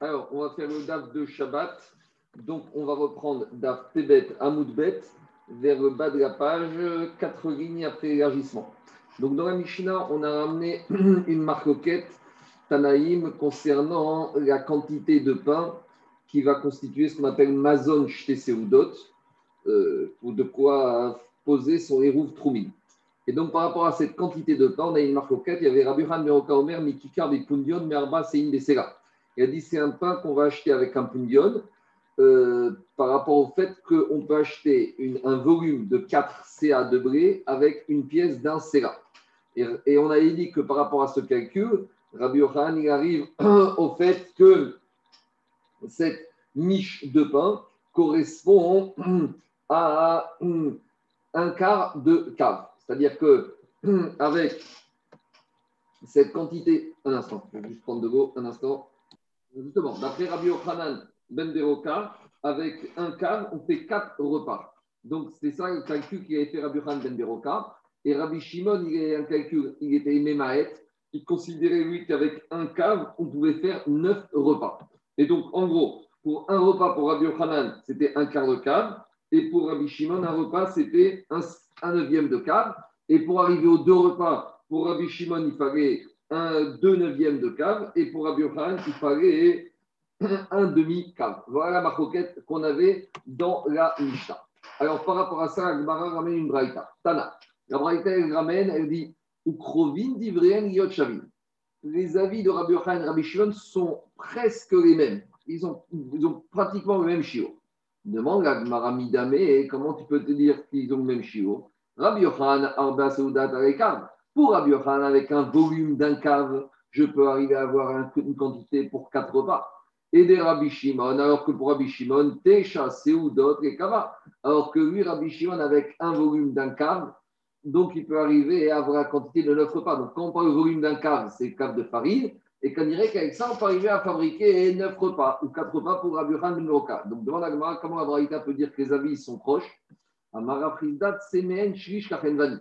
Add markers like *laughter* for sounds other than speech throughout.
Alors, on va faire le DAF de Shabbat. Donc, on va reprendre DAF Tebet Amoudbet vers le bas de la page, quatre lignes après l'élargissement. Donc, dans la Mishnah, on a ramené *clears throat* une marquette Tanaïm concernant la quantité de pain qui va constituer ce qu'on appelle Mazon Shteseudot, euh, pour de quoi poser son hérouve Troumine. Et donc, par rapport à cette quantité de pain, on a une marquette. Il y avait Rabbi Han Meroka Omer, Mikikar, Pundion, Merba, Sein, Besera. Il a dit c'est un pain qu'on va acheter avec un pundion euh, par rapport au fait qu'on peut acheter un volume de 4 CA de blé avec une pièce d'un CA. Et, on a dit que par rapport à ce calcul, Rabbi Yohan, arrive *clears throat* au fait que cette miche de pain correspond *clears throat* à *clears throat* un quart de cave. C'est-à-dire que avec cette quantité, un instant, je vais juste prendre de l'eau, un instant. Justement, d'après Rabbi Yochanan Ben Beroka, avec un quart, on fait quatre repas. Donc, c'est ça le calcul qu'il avait fait Rabbi Yochanan Ben Beroka. Et Rabbi Shimon, il a un calcul, il était aimé Maët, il considérait lui qu'avec un cave, on pouvait faire neuf repas. Et donc, en gros, pour un repas pour Rabbi Yochanan, c'était un quart de cave. Et pour Rabbi Shimon, un repas, c'était un, un neuvième de cave. Et pour arriver aux deux repas, pour Rabbi Shimon, il fallait un deux neuvièmes de cave, et pour Rabbi Yochanan, il fallait *clears throat* un demi-cave. Voilà la marquette qu'on avait dans la Mishnah. Alors, par rapport à ça, Gemara ramène une braïta. Tana. La braïta, elle ramène, elle dit Ukrovin divrean yot Les avis de Rabbi Yochanan et Rabbi Shimon sont presque les mêmes. Ils ont, ils ont pratiquement le même chiot. Demande à Gemara Midame, comment tu peux te dire qu'ils ont le même chiot Rabbi Yochanan, Arba Seudat pour Rabbi Yochanan, avec un volume d'un cave, je peux arriver à avoir une quantité pour quatre repas. Et des Rabbi Shimon, alors que pour Rabbi Shimon, Tesha, d'autres et Kava. Alors que lui, Rabbi Shimon, avec un volume d'un cave, donc il peut arriver à avoir la quantité de neuf repas. Donc quand on parle du volume d'un cave, c'est cave de farine. Et qu'on dirait qu'avec ça, on peut arriver à fabriquer neuf repas ou quatre repas pour Rabbi Yochanan ben Donc devant la Gemara, comment Abraïta peut dire que les avis sont proches? Amara Frizdat, Semen, Shlish, Kachenvani.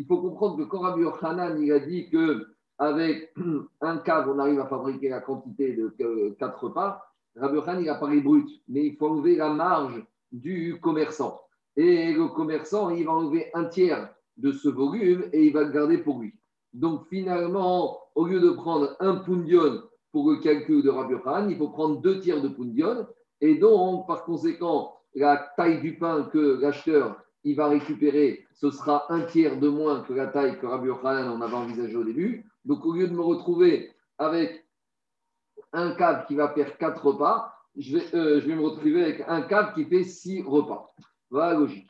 Il faut comprendre que quand Rabbi Yochanan il a dit qu'avec *clears throat* un cave, on arrive à fabriquer la quantité de 4 repas, Rabbi Yochanan, il a parlé brut, mais il faut enlever la marge du commerçant. Et le commerçant, il va enlever un tiers de ce volume et il va le garder pour lui. Donc finalement, au lieu de prendre un pundion pour le calcul de Rabbi Yochanan, il faut prendre deux tiers de pundion. Et donc, par conséquent, la taille du pain que l'acheteur il va récupérer, ce sera un tiers de moins que la taille que Rabbi Yochanan en avait envisagé au début. Donc, au lieu de me retrouver avec un cave qui va faire quatre repas, je vais, euh, me retrouver avec un cave qui fait six repas. Voilà logique.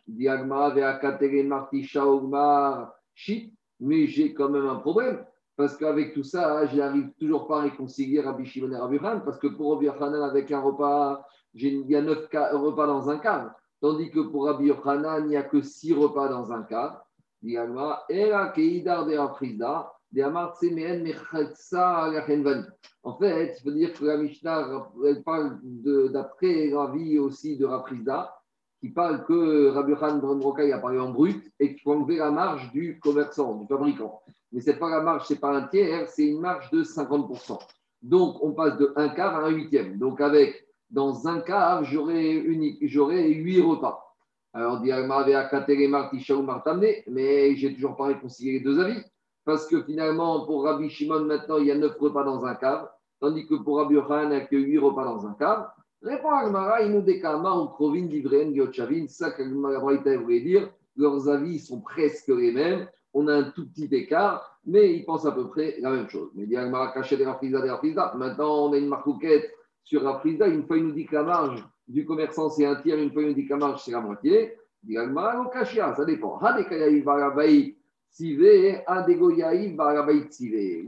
Mais j'ai quand même un problème, parce qu'avec tout ça, je n'arrive toujours pas à réconcilier Rabbi Shimon et Rabbi Yochanan, parce que pour Rabbi Yochanan, avec un repas, il y a neuf repas dans un cave. Tandis que pour Rabbi Yochanan, il n'y a que six repas dans un cas. En fait, il faut dire que la Mishnah elle parle d'après l'avis aussi de Rafrizda, qui parle que Rabbi Yochanan il a parlé en brut et qu'il faut enlever la marge du commerçant, du fabricant. Mais ce n'est pas la marge, ce n'est pas un tiers, c'est une marge de 50%. Donc, on passe de un quart à un huitième. Donc, avec dans un cas, j'aurais huit repas. Alors, mais j'ai toujours pas réconcilié les deux avis. Parce que finalement, pour Rabbi Shimon, maintenant, il y a neuf repas dans un cave, tandis que pour Rabbi Yochanan, il n'y a que huit repas dans un cave. Répond Agmara, il nous décama ou Krovin, Divren, Gyotchavin, ça que voulait dire. Leurs avis sont presque les mêmes. On a un tout petit écart, mais ils pensent à peu près la même chose. Mais dit Agmara, des Rafizda, des Maintenant, on a une marquette sur Rafrizda, une fois il nous dit que la marge du commerçant c'est un tiers, une fois il nous dit que la marge c'est la moitié. Ça dépend.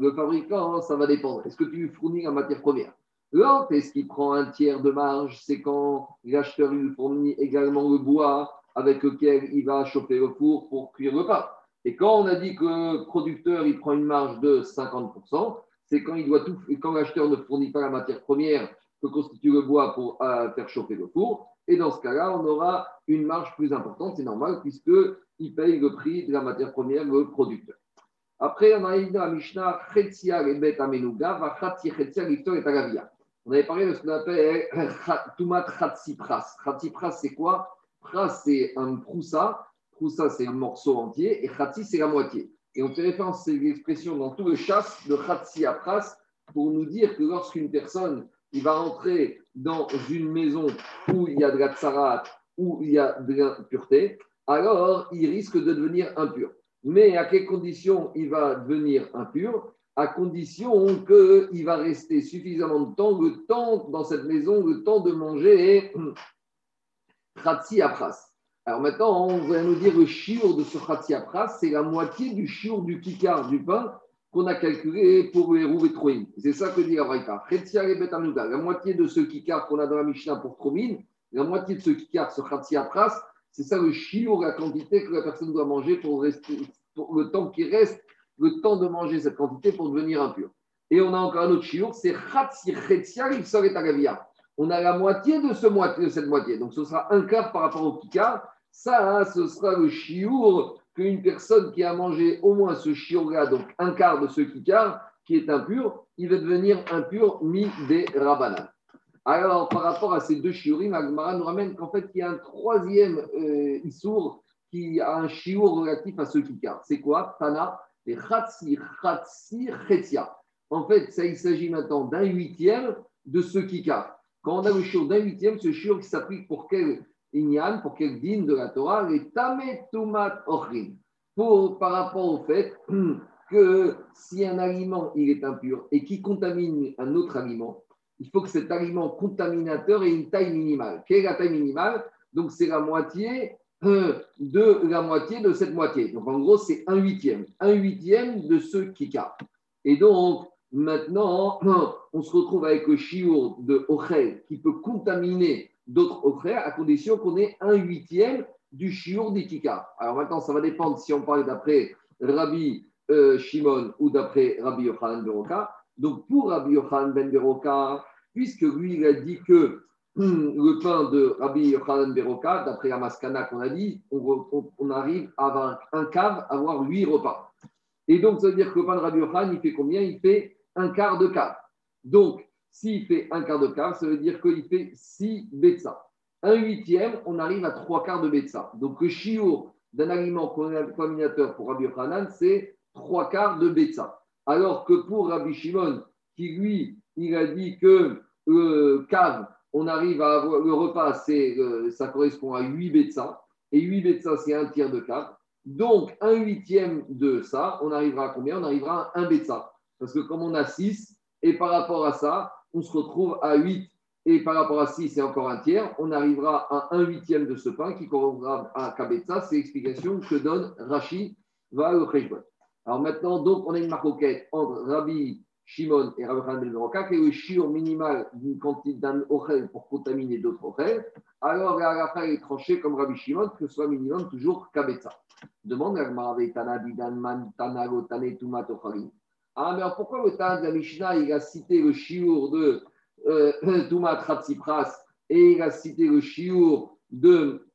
Le fabricant, ça va dépendre. Est-ce que tu lui fournis la matière première? L'autre, est-ce qu'il prend un tiers de marge? C'est quand l'acheteur lui fournit également le bois avec lequel il va chauffer le four pour cuire le pain. Et quand on a dit que le producteur il prend une marge de 50%, c'est quand il doit tout, quand l'acheteur ne fournit pas la matière première que constitue le bois pour euh, faire chauffer le four. Et dans ce cas-là, on aura une marge plus importante, c'est normal, puisqu'il paye le prix de la matière première, le producteur. Après, on a dans la Mishnah. On avait parlé de ce qu'on appelle Tumat Khatsipras. Khatsipras, c'est quoi? Pras, c'est un proussa. Proussa, c'est un morceau entier. Et Khatsi, c'est la moitié. Et on fait référence à cette expression dans tout le chasse de Khatsi à Pras pour nous dire que lorsqu'une personne il va rentrer dans une maison où il y a de la tsarat, où il y a de l'impureté, alors il risque de devenir impur. Mais à quelles conditions il va devenir impur? À condition qu'il va rester suffisamment de temps, le temps dans cette maison, le temps de manger *clears throat* Khatsi Apras. Alors maintenant, on va nous dire le chiour de ce Khatsi Apras, c'est la moitié du chiour du kikar, du pain, qu'on a calculé pour les roues et C'est ça que dit la Braïta. La moitié de ce kikar qu'on a dans la Mishnah pour Tromin, la moitié de ce kikar, ce Khatsi Apras, c'est ça le chiour, la quantité que la personne doit manger pour, rester, le temps qui reste, le temps de manger cette quantité pour devenir impur. Et on a encore un autre chiour, c'est Khatsi Chetia Rifsaret Agavia. On a la moitié de, ce moitié de cette moitié. Donc ce sera un quart par rapport au kikar. Ça, hein, ce sera le chiour qu'une personne qui a mangé au moins ce chiour-là, donc un quart de ce kikar, qui est impur, il va devenir impur mi des rabanan. Alors, par rapport à ces deux shiurim, Agmara nous ramène qu'en fait, il y a un troisième euh, issour qui a un shiur relatif à ce kikar. C'est quoi? Tana, les chatsi, chatsi, chetia. En fait, ça, il s'agit maintenant d'un huitième de ce kikar. Quand on a le shiur d'un huitième, ce shiur qui s'applique pour quel inyan, pour quel din de la Torah, les tametumat par rapport au fait *clears throat* que si un aliment il est impur et qui contamine un autre aliment, il faut que cet aliment contaminateur ait une taille minimale. Quelle est la taille minimale? Donc, c'est la moitié *clears throat* de la moitié de cette moitié. Donc, en gros, c'est un huitième. Un huitième de ce kika. Et donc, maintenant, *clears throat* on se retrouve avec le chiour de Ochel qui peut contaminer d'autres Ochel à condition qu'on ait un huitième du chiour d'Ikika. Alors maintenant, ça va dépendre si on parle d'après Rabbi euh, Shimon ou d'après Rabbi Yochanan Beroka. Donc, pour Rabbi Yochanan Ben Beroka, puisque lui, il a dit que hum, le pain de Rabbi Yochanan Beroka, d'après la Maskana qu'on a dit, on, arrive à avoir un cave, à avoir huit repas. Et donc, ça veut dire que le pain de Rabbi Yochanan, il fait combien? Il fait un quart de cave. Donc, s'il fait un quart de cave, ça veut dire qu'il fait six betsa. Un huitième, on arrive à trois quarts de betsa. Donc, le chiour d'un aliment contaminateur pour Rabbi Yochanan, c'est trois quarts de betsa. Alors que pour Rabbi Shimon, qui lui il a dit que le cave, on arrive à avoir le repas, c'est, euh, ça correspond à 8 bêta, et 8 bêta, c'est un tiers de cave. Donc, un huitième de ça, on arrivera à combien? On arrivera à un bêta. Parce que comme on a 6, et par rapport à ça, on se retrouve à 8, et par rapport à 6, c'est encore un tiers, on arrivera à un huitième de ce pain qui correspondra à Kabetza. C'est l'explication que donne Rashi va le Alors maintenant, donc, on a une marque entre Rabbi Shimon et Rabbi Ben Roka, qui est le shiur minimal d'une quantité d'un ochel pour contaminer d'autres ochel, alors la est tranchée comme Rabbi Shimon, que ce soit minimum toujours kabetza. Demande à Tana Man Tana Tane Tumat Ah, mais alors pourquoi le Tana de la Mishnah, il a cité le shiur de euh, *coughs* Ratzipras et il a cité le shiur de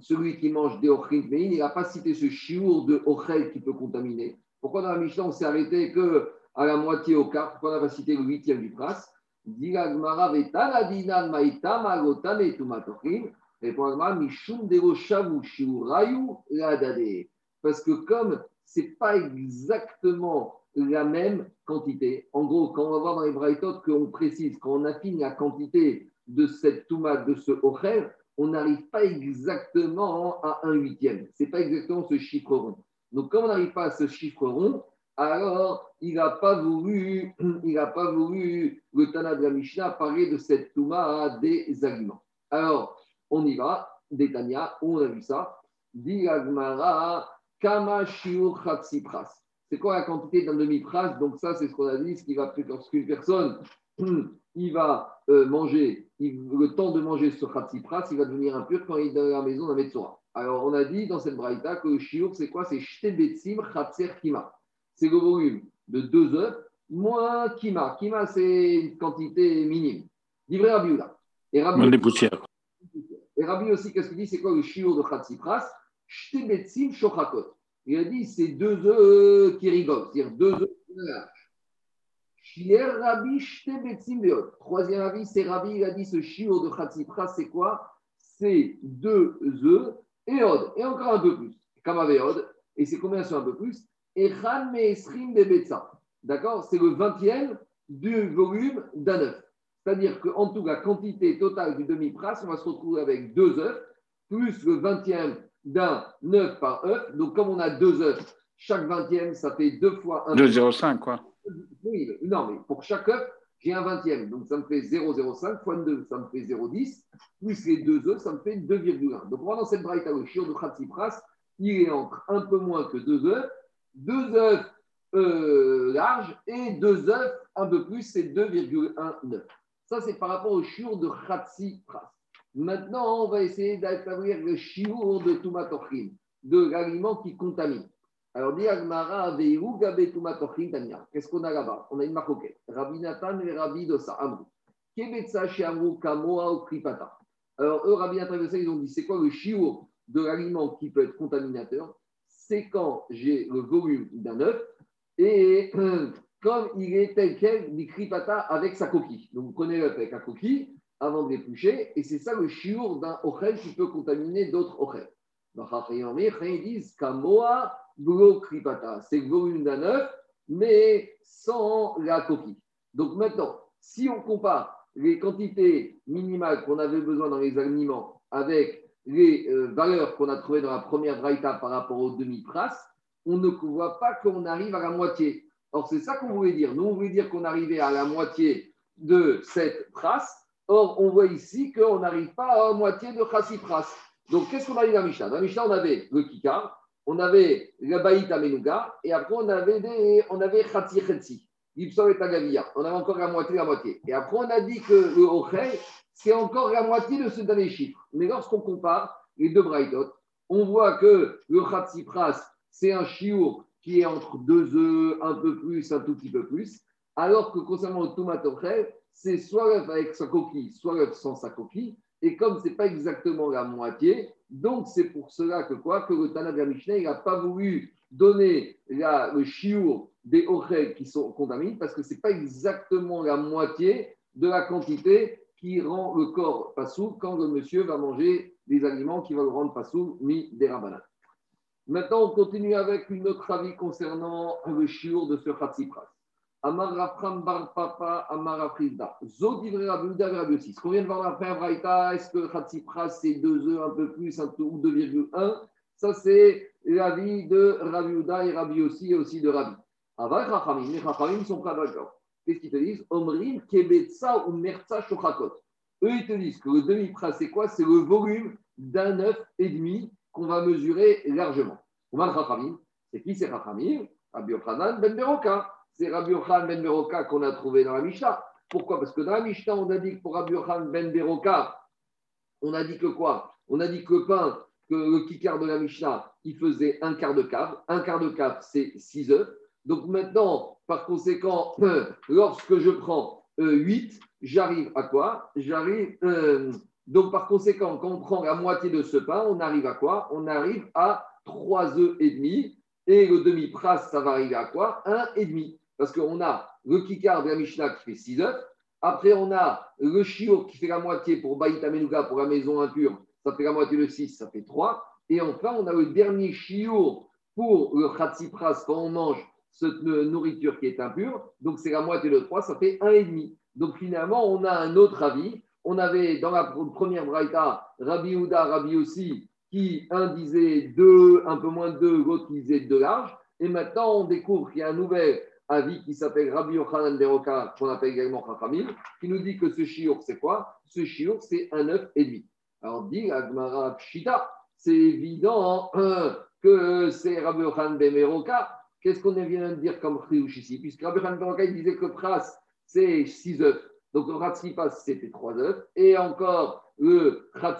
celui qui mange des ochel, mais il n'a pas cité ce shiur de ochel qui peut contaminer? Pourquoi dans la Mishnah, on s'est arrêté que à la moitié au quart, pourquoi on va citer le huitième du prince Parce que comme ce n'est pas exactement la même quantité, en gros, quand on va voir dans les braïtotes qu'on précise, quand on affine la quantité de cette tomate, de ce ochel, on n'arrive pas exactement à un huitième. Ce n'est pas exactement ce chiffre rond. Donc, comme on n'arrive pas à ce chiffre rond, alors il n'a pas voulu, *clears throat* il n'a pas voulu, le Tana de la Mishnah, parler de cette Touma des aliments. Alors, on y va, Détania, où on a vu ça Diagmara, Kama Shiur C'est quoi la quantité d'un demi-pras Donc, ça, c'est ce qu'on a dit, ce qui va lorsqu'une personne *clears throat* il va euh, manger, le temps de manger ce pras, il va devenir impur quand il est dans la maison d'un Metzora. Alors, on a dit dans cette braïta que le shiur, c'est quoi? C'est Shtebetsim Chatser Kima c'est le volume de 2 œufs moins Kima. Kima, c'est une quantité minime. Livré Rabbi Et Rabbi, poussières. Et Rabbi aussi, qu'est-ce qu'il dit? C'est quoi le shiur de Khatsipras Shtebetzim Shochakot. Il a dit c'est deux œufs qui rigolent, c'est-à-dire deux œufs qui Troisième avis, c'est Rabbi, il a dit ce shiur de Khatsipra, c'est quoi? C'est deux œufs et od, et encore un peu plus. Comme avec od, et c'est combien sur un peu plus? Et Meesrim de D'accord? C'est le vingtième du volume d'un œuf. C'est-à-dire qu'en tout cas, quantité totale du demi-pras, on va se retrouver avec deux œufs, plus le vingtième d'un œuf par œuf. Donc, comme on a deux œufs, chaque vingtième, ça fait deux fois un. 2,05 quoi. Oui, non, mais pour chaque œuf, j'ai un vingtième. Donc, ça me fait 0,05 fois 2, ça me fait 0,10. Plus les deux œufs, ça me fait 2,1. Donc, pendant cette braïta, le chiot de Khatsipras, il est entre un peu moins que deux œufs, deux œufs euh, larges et deux œufs un peu plus, c'est 2,19. Ça, c'est par rapport au chiot de Khatsipras. Maintenant, on va essayer d'établir le chiot de Tumatochim, de l'aliment qui contamine. Alors. Qu'est-ce qu'on a là-bas? On a une marque Rabbi Nathan et Rabbi Dosa, Amrou. Amrou, Kamoa ou Kripata. Alors, eux, Rabbi Nathan et Dosa, ils ont dit c'est quoi le chiot de l'aliment qui peut être contaminateur? C'est quand j'ai le volume d'un œuf et *clears throat* comme il est tel quel, dit Kripata avec sa coquille. Donc, vous prenez l'œuf avec la coquille avant de l'éplucher et c'est ça le chiot d'un ochel qui peut contaminer d'autres ochels. Ils disent Kamoa c'est le volume d'un œuf, mais sans la coquille. Donc maintenant, si on compare les quantités minimales qu'on avait besoin dans les aliments avec les euh, valeurs qu'on a trouvées dans la première braïta par rapport au demi-pras, on ne voit pas qu'on arrive à la moitié. Or, c'est ça qu'on voulait dire. Nous, on voulait dire qu'on arrivait à la moitié de cette pras. Or, on voit ici qu'on n'arrive pas à moitié de pras. Donc, qu'est-ce qu'on a dit dans Mishnah? Dans Mishnah, on avait le kikar, on avait la Baït Amenuga, et après on avait des, on avait et Tagavia. On avait encore la moitié, la moitié. Et après on a dit que le Ochel, c'est encore la moitié de ce dernier chiffre. Mais lorsqu'on compare les deux Braïtot, on voit que le Khatsi Pras, c'est un chiour qui est entre deux œufs, un peu plus, un tout petit peu plus, alors que concernant le Tomat c'est soit l'œuf avec sa coquille, soit l'œuf sans sa coquille. Et comme ce n'est pas exactement la moitié, donc c'est pour cela que quoi Que le Tana Mishnah, n'a pas voulu donner le chiour des orels qui sont contaminés parce que ce n'est pas exactement la moitié de la quantité qui rend le corps pas sous quand le monsieur va manger des aliments qui vont le rendre pas sous, ni des rabanats. Maintenant, on continue avec une autre avis concernant le chiour de ce Khatsipras. Amar Rafram Bar Papa, Amar. Ce qu'on vient de voir après Braïta, est-ce que Khatsipras c'est 2 œufs, un peu plus, un ou 2,1 Ça, c'est l'avis de Rabiuda et Rabbi aussi, et aussi de Rabbi. Avec Rachamim, les Rachamim sont pas d'accord. Qu'est-ce qu'ils te disent? Omrim, Kebetsa ou Merza Shochakot. Eux, ils te disent que le demi-pras, c'est quoi? C'est le volume d'un œuf et demi qu'on va mesurer largement. Oman Rachamim, c'est qui c'est Rachamim Rabbi Yochanan Ben Beroka c'est Rabbi Yochan ben Beroka qu'on a trouvé dans la Mishnah. Pourquoi? Parce que dans la Mishnah, on a dit que pour Rabbi Yochan ben Beroka, on a dit que quoi? On a dit que le pain, que le kikar de la Mishnah, il faisait un quart de cave. Un quart de cave, c'est 6 œufs. Donc maintenant, par conséquent, *clears throat* lorsque je prends 8, euh, j'arrive à quoi? J'arrive. Euh, donc par conséquent, quand on prend la moitié de ce pain, on arrive à quoi? On arrive à 3 œufs et demi. Et le demi-pras, ça va arriver à quoi? Un et demi. Parce qu'on a le kikar de la Mishnah qui fait 6 œufs. Après, on a le chiour qui fait la moitié pour Baïta Menuga, pour la maison impure. Ça fait la moitié de 6, ça fait 3. Et enfin, on a le dernier chiour pour le khatsipras quand on mange cette nourriture qui est impure. Donc, c'est la moitié de 3, ça fait 1,5. Donc, finalement, on a un autre avis. On avait dans la première braïta Rabbi Houda, Rabbi aussi, qui un disait 2, un peu moins de 2, l'autre disait 2 large. Et maintenant, on découvre qu'il y a un nouvel avis qui s'appelle Rabbi Yochanan Beroka, qu'on appelle également Chachamim, qui nous dit que ce chiour, c'est quoi? Ce chiour, c'est un œuf et demi. Alors, dit Agmara Pshita, c'est évident hein, *clears throat* que c'est Rabbi Yochanan Beroka. Qu'est-ce qu'on vient de dire comme Chriouch ici? Puisque Rabbi Yochanan Beroka, il disait que Pras, c'est 6 œufs. Donc, le Ratsipas, c'était 3 œufs. Et encore, le Pras,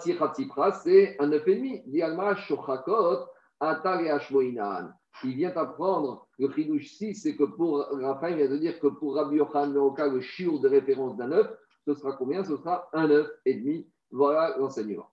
c'est un œuf et demi. Dit Agmara Shochakot, et Ashmoinan il vient apprendre le chidouche 6, c'est que pour Raphaël, il vient de dire que pour Rabbi Yochanan le chiour de référence d'un œuf, ce sera combien? Ce sera un œuf et demi. Voilà l'enseignement.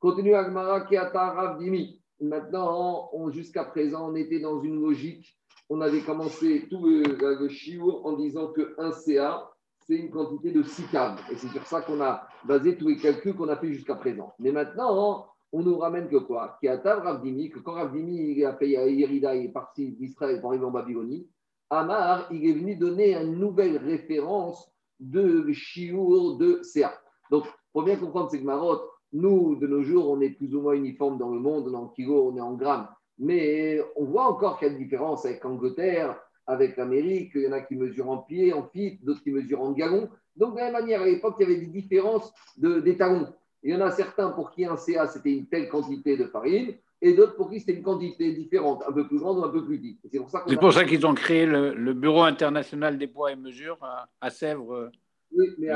Continue Agmara Keata Rav Dimi. Maintenant, jusqu'à présent, on était dans une logique on avait commencé tout le, le en disant qu'un CA, c'est une quantité de 6 caves. Et c'est sur ça qu'on a basé tous les calculs qu'on a fait jusqu'à présent. Mais maintenant, on nous ramène que quoi Qui a Ravdimi, que quand Ravdimi il a payé à Yerida, il est parti d'Israël pour arriver en Babylonie, Amar, il est venu donner une nouvelle référence de Chiour de CA. Donc, pour bien comprendre, c'est que Marot, nous, de nos jours, on est plus ou moins uniforme dans le monde, dans le kilo, on est en grammes. Mais on voit encore qu'il y a une différence avec l'Angleterre, avec l'Amérique. Il y en a qui mesurent en pied, en fit, d'autres qui mesurent en gallons. Donc, de la même manière, à l'époque, il y avait des différences de, des talons. Il y en a certains pour qui un CA, c'était une telle quantité de farine, et d'autres pour qui c'était une quantité différente, un peu plus grande ou un peu plus petite. C'est pour ça qu'ils ont créé le, Bureau international des poids et mesures à, Sèvres. Oui, mais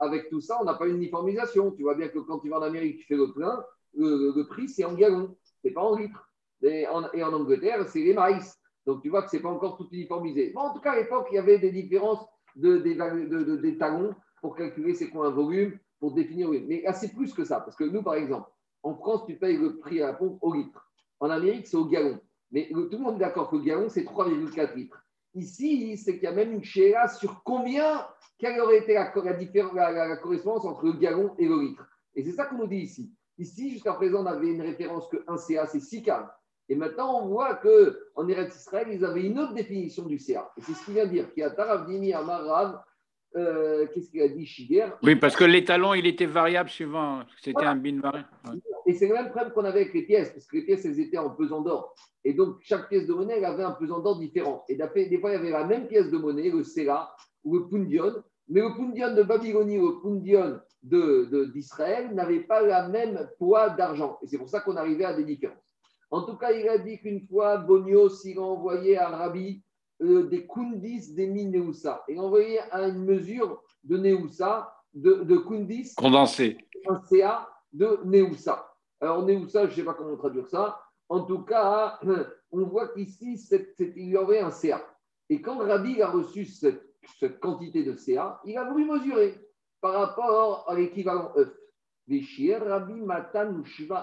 avec, tout ça, on n'a pas une uniformisation. Tu vois bien que quand tu vas en Amérique, tu fais le plein, le, prix, c'est en gallons, c'est pas en litres. Et en, Angleterre, c'est les maïs. Donc tu vois que ce n'est pas encore tout uniformisé. en tout cas, à l'époque, il y avait des différences de, des talons pour calculer c'est quoi un volume, pour définir. Mais c'est plus que ça. Parce que nous, par exemple, en France, tu payes le prix à la pompe au litre. En Amérique, c'est au gallon. Mais tout le monde est d'accord que le gallon, c'est 3,4 litres. Ici, c'est qu'il y a même une chéra sur combien, quelle aurait été la, la, correspondance entre le gallon et le litre. Et c'est ça qu'on nous dit ici. Ici, jusqu'à présent, on avait une référence que 1 CA, c'est 6 caves. Et maintenant, on voit qu'en Eretz Israël, ils avaient une autre définition du CA. Et c'est ce qu'il vient de dire. Qui a Amarav, euh, qu'est-ce qu'il a dit Shiger? Oui, parce que l'étalon, il était variable suivant. C'était un bin variable. Et c'est le même problème qu'on avait avec les pièces, parce que les pièces, elles étaient en pesant d'or. Et donc, chaque pièce de monnaie, elle avait un pesant d'or différent. Et des fois, il y avait la même pièce de monnaie, le CA ou le Pundion, mais le Pundion de Babylonie ou le Pundion d'Israël de, n'avait pas la même poids d'argent. Et c'est pour ça qu'on arrivait à des différences. En tout cas, il a dit qu'une fois, Bonios, il a envoyé à Rabbi euh, des Kundis des Neusa. Il a envoyé à une mesure de Neusa, de, de Kundis. Condensé. Un CA de Neusa. Alors, Neusa, je ne sais pas comment traduire ça. En tout cas, *clears throat* on voit qu'ici, il y avait un CA. Et quand Rabbi a reçu cette, cette, quantité de CA, il a voulu mesurer par rapport à l'équivalent œuf. Rabbi Matan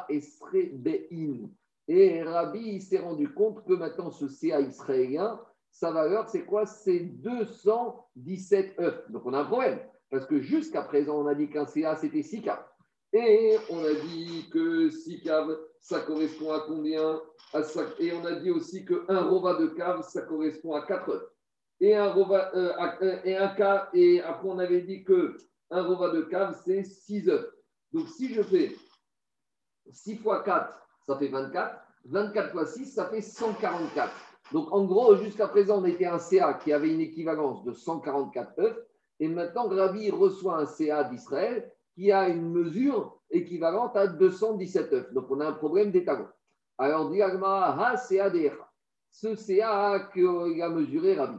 Esre Be'in. Et Rabbi s'est rendu compte que maintenant, ce CA israélien, sa valeur, c'est quoi? C'est 217 œufs. Donc, on a un problème. Parce que jusqu'à présent, on a dit qu'un CA, c'était 6 caves. Et on a dit que 6 caves, ça correspond à combien? Et on a dit aussi qu'un rova de cave, ça correspond à 4 œufs. Et un, rova, euh, euh, et un cas, et après, on avait dit que un rova de cave, c'est 6 œufs. Donc, si je fais 6 fois 4, ça fait 24. 24 fois 6, ça fait 144. Donc, en gros, jusqu'à présent, on était un CA qui avait une équivalence de 144 œufs. Et maintenant, Gravi reçoit un CA d'Israël qui a une mesure équivalente à 217 œufs. Donc, on a un problème d'étalon. Alors, dit ha CA Ce CA qu'il a mesuré Rabbi.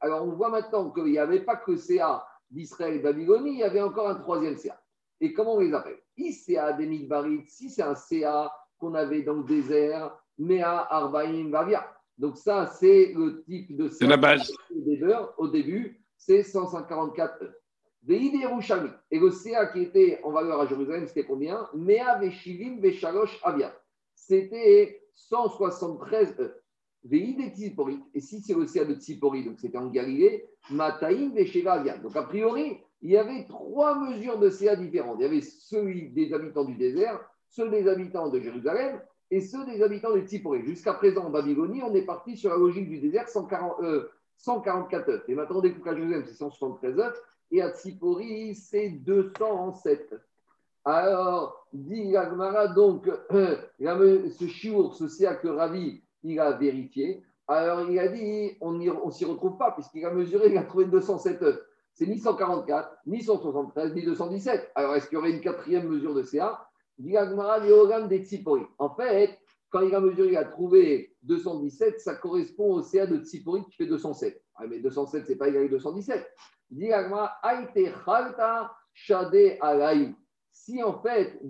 Alors, on voit maintenant qu'il n'y avait pas que CA d'Israël et Babylonie, il y avait encore un troisième CA. Et comment on les appelle? ICA des Midbarit, si c'est un CA qu'on avait dans le désert, Mea Arbaim Vavia. Donc ça, c'est le type de CA. C'est la base. Au début, c'est 144 œufs. Et le CA qui était en valeur à Jérusalem, c'était combien? Mea Veshivim Veshalosh Avia. C'était 173 œufs. Et si c'est le CA de Tsipori, donc c'était en Galilée, Mataim Vesheva Avia. Donc a priori, il y avait trois mesures de CA différentes. Il y avait celui des habitants du désert, ceux des habitants de Jérusalem et ceux des habitants de Tsiporé. Jusqu'à présent, en Babylonie, on est parti sur la logique du désert, 140, 144 œufs. Et maintenant, on découvre qu'à Jérusalem, c'est 173 œufs. Et à Tsipori, c'est 207 Alors, dit Agmara, donc, *clears throat* ce chiour, ce CA que Ravi, il a vérifié. Alors, il a dit, on ne s'y retrouve pas, puisqu'il a mesuré, il a trouvé 207 œufs c'est ni 144, ni 173, ni 217. Alors, est-ce qu'il y aurait une quatrième mesure de CA En fait, quand il a mesuré, il a trouvé 217, ça correspond au CA de Tsipori qui fait 207. Ah, mais 207, ce n'est pas égal à 217. Si en fait,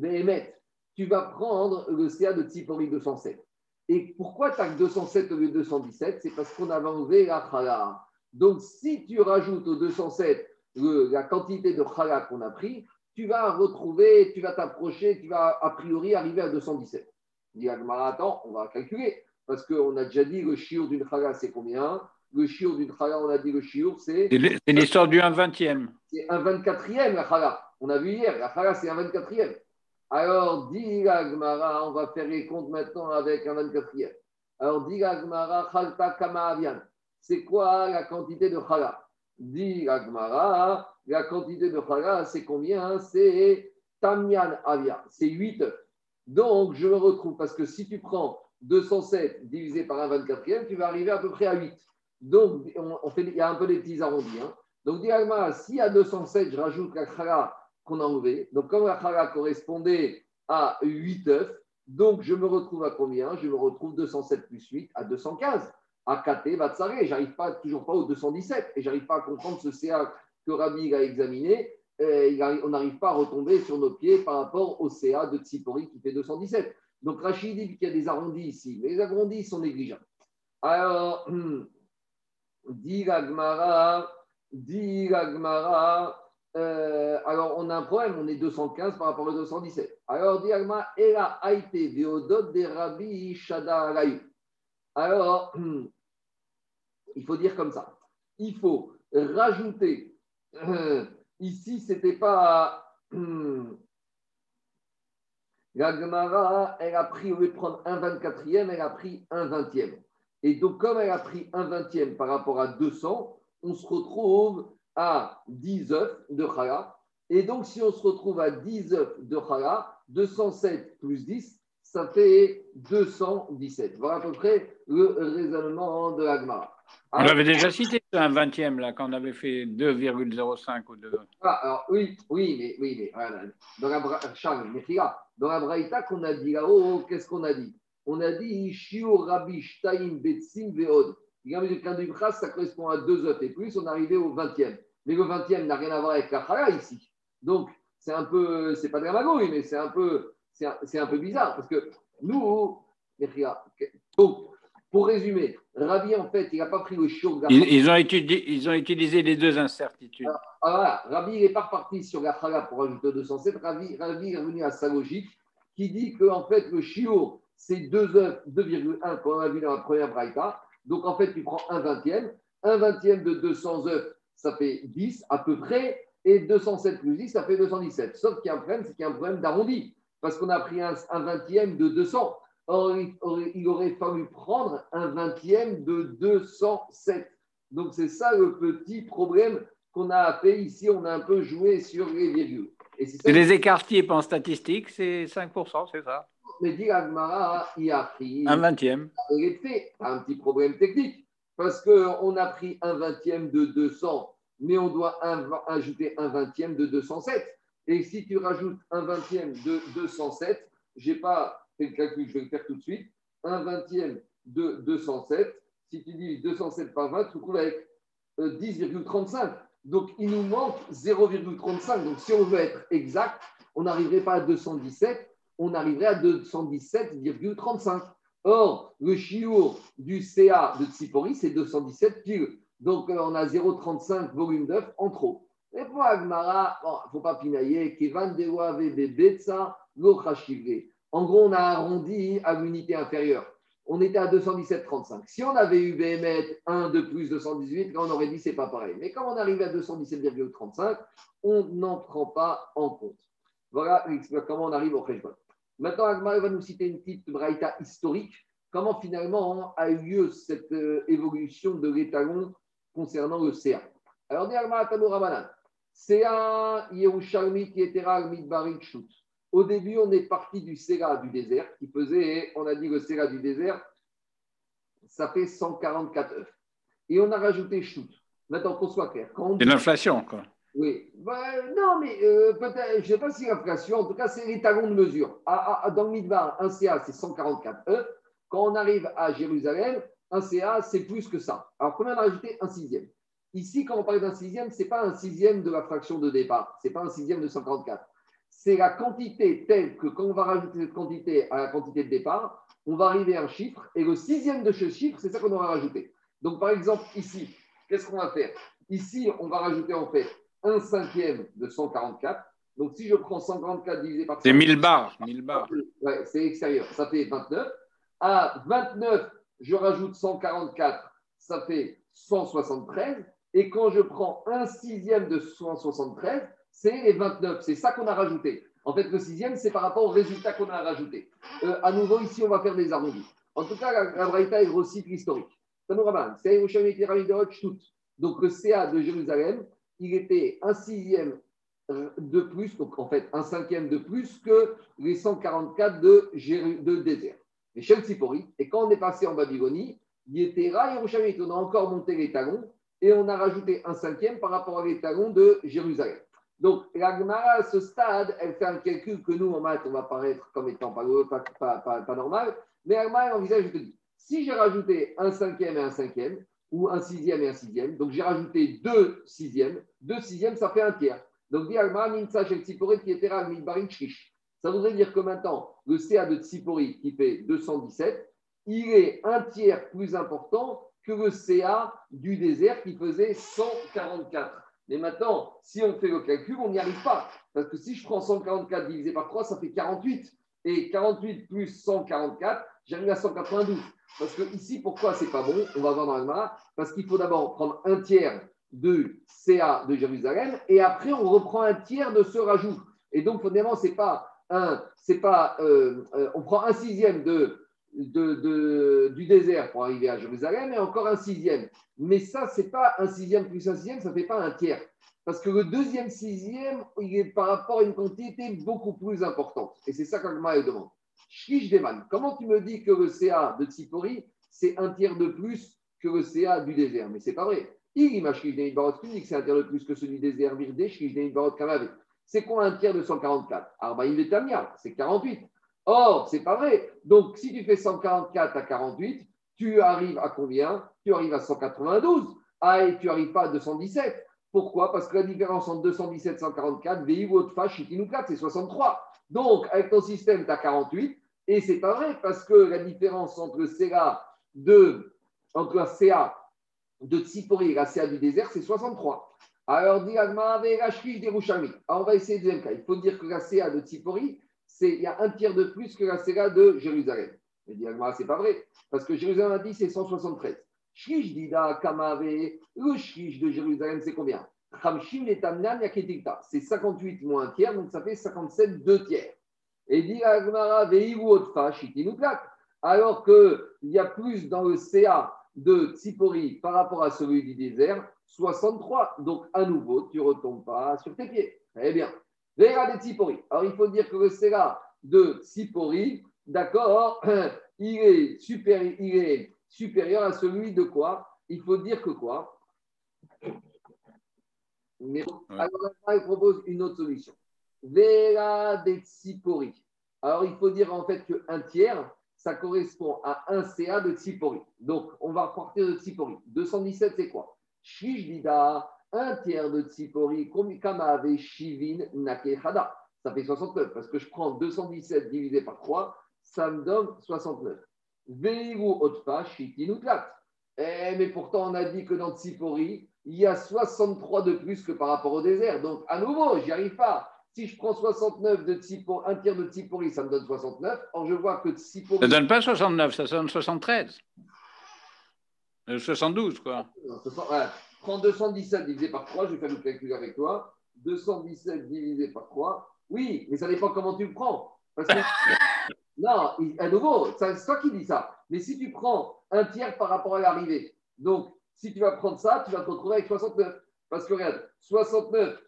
tu vas prendre le CA de Tsipori 207. Et pourquoi tu as 207 au lieu de 217 C'est parce qu'on avait enlevé la chala. Donc, si tu rajoutes au 207 la quantité de chala qu'on a pris, tu vas retrouver, tu vas t'approcher, tu vas a priori arriver à 217. Dis attends, on va calculer. parce qu'on a déjà dit le chiour d'une chala, c'est combien? Le chiour d'une chala, on a dit le chiour, c'est. C'est l'histoire du 1 20e. C'est un 24e, la chala. On a vu hier, la chala, c'est un 24e. Alors, dit la Gemara, on va faire les comptes maintenant avec un 24e. Alors, dit la Gemara, chalta kama avian. C'est quoi la quantité de chala Dit la Gemara, la quantité de chala, c'est combien C'est tamian avia, c'est 8 œufs. Donc, je me retrouve, parce que si tu prends 207 divisé par un 24e, tu vas arriver à peu près à 8. Donc, on, fait, il y a un peu des petits arrondis. Hein. Donc, directement, si à 207, je rajoute la khala qu'on a enlevé, donc comme la khala correspondait à 8 œufs, donc je me retrouve à combien? Je me retrouve 207 plus 8 à 215. À KT, Vatsare, j'arrive pas, toujours pas au 217 et j'arrive pas à comprendre ce CA que Rabbi a examiné. on n'arrive pas à retomber sur nos pieds par rapport au CA de Tsipori qui fait 217. Donc Rachid dit qu'il y a des arrondis ici, mais les arrondis sont négligeables. Alors, *clears throat* dit Gmara, dit euh, alors on a un problème, on est 215 par rapport au 217. Alors dit Gmara, Ela Aite Veodot de Rabbi Shada Alors, *clears throat* il faut dire comme ça. Il faut rajouter, euh, ici, c'était pas. *clears throat* La Gemara, elle a pris, au lieu de prendre un 24e, elle a pris un 20e. Et donc, comme elle a pris un 20e par rapport à 200, on se retrouve à 10 œufs de chala. Et donc, si on se retrouve à 10 œufs de chala, 207 plus 10, ça fait 217. Voilà à peu près le raisonnement de la Gemara. On avait déjà cité un 20e là, quand on avait fait 2,05 ou 2. Ah, alors, oui, oui, mais, oui, mais voilà. dans la, Charles, dans la Braïta qu'on a dit là-haut, qu'est-ce qu'on a dit? On a dit Shiu Rabbi Shtaim Betsim Veod. Il y a du Bras, ça correspond à deux œufs et plus, on est arrivé au 20e. Mais le 20e n'a rien à voir avec la Chala ici. Donc, c'est un peu, c'est pas de la magouille, mais c'est un peu, c'est un, un, peu bizarre parce que nous, donc, pour résumer, Rabbi, en fait, il n'a pas pris le chiot. Ils, ils, ont étudié, ils ont utilisé les deux incertitudes. Alors, voilà, Rabbi, il n'est pas reparti sur la chala pour ajouter 207. Rabbi, Rabbi est revenu à sa logique qui dit que, en fait, le chiot, c'est 2 œufs, 2,1 qu'on a vu dans la première braïta. Donc, en fait, tu prends un vingtième. Un vingtième de 200 œufs, ça fait 10 à peu près. Et 207 plus 10, ça fait 217. Sauf qu'il y a un problème, c'est qu'il y a un problème d'arrondi. Parce qu'on a pris un, un vingtième de 200. Or, il aurait fallu prendre un vingtième de 207. Donc, c'est ça le petit problème qu'on a fait ici. On a un peu joué sur les virgules. Et c'est les écarts types en statistique, c'est 5%, c'est ça? Mais dit Agmara, il a pris un vingtième. Un petit problème technique. Parce qu'on a pris un vingtième de 200, mais on doit ajouter un vingtième de 207. Et si tu rajoutes un vingtième de 207, j'ai pas fais le calcul, je vais le faire tout de suite. Un vingtième de 207. Si tu dis 207 par 20, tu retrouves avec 10,35. Euh, Donc, il nous manque 0,35. Donc, si on veut être exact, on n'arriverait pas à 217, on arriverait à 217,35. Or, le chiour du CA de Tsipori, c'est 217 piles. Donc, euh, on a 0,35 volume d'œuf en trop. Et pour Agmara, il ne faut pas pinailler, Kevan Dewa Betsa, Lo en gros, on a arrondi à l'unité inférieure. On était à 217,35. Si on avait eu BMET 1 de plus 218, là, on aurait dit c'est pas pareil. Mais quand on arrive à 217,35, on n'en prend pas en compte. Voilà comment on arrive au Khejbon. Maintenant, Agmar va nous citer une petite braïta historique. Comment finalement a eu lieu cette euh, évolution de l'étalon concernant le CA Alors, dit Agmar Rabanan. CA Yerushalmi qui était Shut. Au début, on est parti du Sera du désert, qui faisait, on a dit le Sera du désert, ça fait 144 œufs. Et on a rajouté Chout. Maintenant qu'on soit clair. C'est l'inflation, quoi. Oui. Ben, non, mais euh, peut-être, je ne sais pas si l'inflation, en tout cas, c'est les talons de mesure. dans le Midbar, un CA, c'est 144 œufs. Quand on arrive à Jérusalem, un CA, c'est plus que ça. Alors, combien on a rajouté? Un sixième. Ici, quand on parle d'un sixième, ce n'est pas un sixième de la fraction de départ. Ce n'est pas un sixième de 144 c'est la quantité telle que quand on va rajouter cette quantité à la quantité de départ, on va arriver à un chiffre, et le sixième de ce chiffre, c'est ça qu'on aura rajouté. Donc, par exemple, ici, qu'est-ce qu'on va faire? Ici, on va rajouter en fait un cinquième de 144. Donc, si je prends 144 divisé par... C'est 1000 bars. 1000 bars. Ouais, c'est extérieur. Ça fait 29. À 29, je rajoute 144, ça fait 173. Et quand je prends un sixième de 173, c'est les 29. C'est ça qu'on a rajouté. En fait, le sixième, c'est par rapport au résultat qu'on a rajouté. Euh, à nouveau, ici, on va faire des arrondis. En tout cas, la, Braïta est recycle historique. Donc, le CA de Jérusalem, il était un sixième de plus, donc en fait un cinquième de plus que les 144 de, désert. Les Shem et quand on est passé en Babylonie, il était là, on a encore monté les talons et on a rajouté un cinquième par rapport à les talons de Jérusalem. Donc, la à ce stade, elle fait un calcul que nous, en maths, on va paraître comme étant pas, normal. Mais la elle envisage, je te dis, si j'ai rajouté un cinquième et un cinquième, ou un sixième et un sixième, donc j'ai rajouté deux sixièmes, deux sixièmes, ça fait un tiers. Donc, dit Ça voudrait dire que maintenant, le CA de Tsipori, qui fait 217, il est un tiers plus important que le CA du désert qui faisait 144. Mais maintenant, si on fait le calcul, on n'y arrive pas. Parce que si je prends 144 divisé par 3, ça fait 48. Et 48 plus 144, j'arrive à 192. Parce que ici, pourquoi c'est pas bon? On va voir dans le Mara. Parce qu'il faut d'abord prendre un tiers de CA de Jérusalem et après on reprend un tiers de ce rajout. Et donc, fondamentalement, c'est pas un, pas, euh, euh, on prend un sixième de de, du désert pour arriver à Jérusalem et encore un sixième. Mais ça, c'est pas un sixième plus un sixième, ça ne fait pas un tiers. Parce que le deuxième sixième, il est par rapport à une quantité beaucoup plus importante. Et c'est ça qu'Agma demande. Shkish Deman, comment tu me dis que le CA de Tsipori, c'est un tiers de plus que le CA du désert? Mais c'est pas vrai. Il m'a tu dis que c'est un tiers de plus que celui du désert Virdé, C'est quoi un tiers de 144 Arbaïm de Tamia, c'est 48. Or, c'est pas vrai. Donc, si tu fais 144 à 48, tu arrives à combien? Tu arrives à 192. Ah, et tu n'arrives pas à 217. Pourquoi? Parce que la différence entre 217 et 144, VI ou autre c'est 63. Donc, avec ton système, tu as 48. Et c'est pas vrai, parce que la différence entre CA de, entre la CA de Tsipori et la CA du désert, c'est 63. Alors, Alors, on va essayer le deuxième cas. Il faut dire que la CA de Tsipori, il y a un tiers de plus que la Séga de Jérusalem. Mais dit c'est pas vrai, parce que Jérusalem a dit c'est 173. Shrish Dida Kamave, le Shrish de Jérusalem, c'est combien? C'est 58 moins un tiers, donc ça fait 57 deux tiers. Et dit Agmara alors qu'il y a plus dans le CA de Tsipori par rapport à celui du désert, 63. Donc à nouveau, tu ne retombes pas sur tes pieds. Très bien. Vera de Tsipori. Alors, il faut dire que le Sera de Tsipori, d'accord, *clears throat* il est, supérieur, il est supérieur à celui de quoi? Il faut dire que quoi? Mais, Alors, il propose une autre solution. Vera de Tsipori. Alors, il faut dire en fait qu'un tiers, ça correspond à un CA de Tsipori. Donc, on va partir de Tsipori. 217, c'est quoi? Shishdida, un tiers de Tsipori, avait Shivin Nakehada. Ça fait 69, parce que je prends 217 divisé par 3, ça me donne 69. Veiru Otfa Shitinutlat. Eh, mais pourtant, on a dit que dans Tsipori, il y a 63 de plus que par rapport au désert. Donc, à nouveau, j'y arrive pas. Si je prends 69 de Tsipori, un tiers de Tsipori, ça me donne 69. Or, je vois que Tsipori. Ça ne donne pas 69, ça donne 73. 72, quoi. Prends 217 divisé par 3, je vais faire le calcul avec toi. 217 divisé par 3. Oui, mais ça dépend comment tu le prends. Parce que, *laughs* non, à nouveau, c'est toi qui dis ça. Mais si tu prends un tiers par rapport à l'arrivée, donc si tu vas prendre ça, tu vas te retrouver avec 69. Parce que regarde, 69,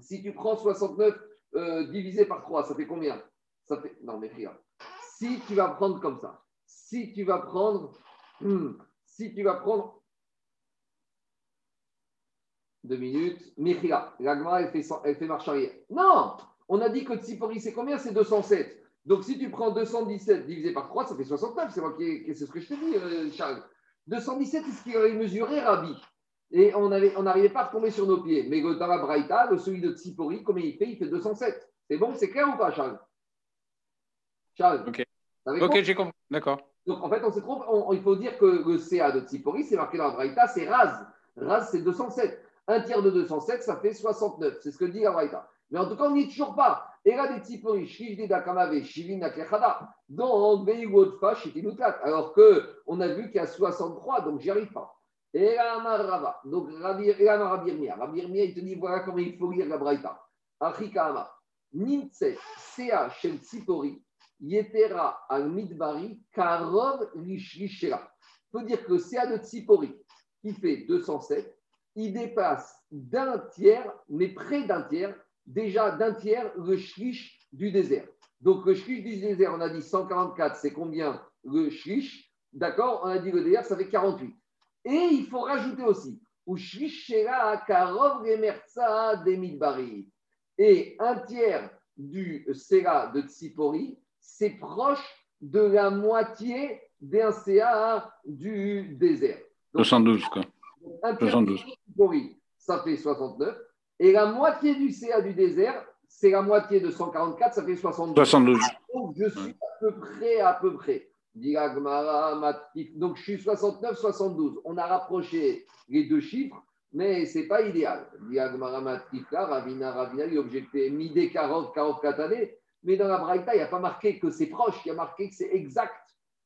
si tu prends 69 euh, divisé par 3, ça fait combien? Ça fait. Non, mais regarde. Si tu vas prendre comme ça, si tu vas prendre. Hmm, si tu vas prendre deux minutes. Mechila, l'agma, elle fait, elle fait marche arrière. Non On a dit que Tsipori, c'est combien? C'est 207. Donc si tu prends 217 divisé par 3, ça fait 69. C'est moi qui, c'est ce que je te dis, euh, Charles. 217, c'est ce qu'il aurait mesuré Rabbi. Et on n'arrivait on pas à retomber sur nos pieds. Mais dans la Braïta, le celui de Tsipori, combien il fait? Il fait 207. C'est bon, c'est clair ou pas, Charles? Charles Ok, Ok, j'ai compris. D'accord. Donc en fait, on s'est trompé. il faut dire que le CA de Tsipori, c'est marqué dans la Braïta, c'est Raz. Raz, c'est 207. Un tiers de 207, ça fait 69. C'est ce que dit Abraïta. Mais en tout cas, on n'y est toujours pas. Et là, des Tzipori, Shlish de Dakamave, Shivin Naklechada, donc Veigodfa, Shitinutat. Alors qu'on a vu qu'il y a 63, donc j'y arrive pas. Et là, Rava, donc Rabbi Irmia. Rabbi Irmia, il te dit voilà comment il faut lire la Braïta. Achikama, Nimtse, Sea, Shel Tzipori, Yetera al Midbari, Karov Lishishera. Il faut dire que le CA de Tsipori, qui fait 207, il dépasse d'un tiers, mais près d'un tiers, déjà d'un tiers, le shlish du désert. Donc le shlish du désert, on a dit 144, c'est combien le shlish? D'accord On a dit le désert, ça fait 48. Et il faut rajouter aussi. Et un tiers du CA de Tsipori, c'est proche de la moitié d'un CA du désert. 72, quoi. Un 72. Tsipori, ça fait 69. Et la moitié du CA du désert, c'est la moitié de 144, ça fait 72. 72. Donc je suis à peu près, à peu près. Donc je suis 69, 72. On a rapproché les deux chiffres, mais ce n'est pas idéal. Ravina, Ravina, il objecté Midé, Karov, Karov, Katane. Mais dans la Braïta, il n'y a pas marqué que c'est proche, il y a marqué que c'est exact.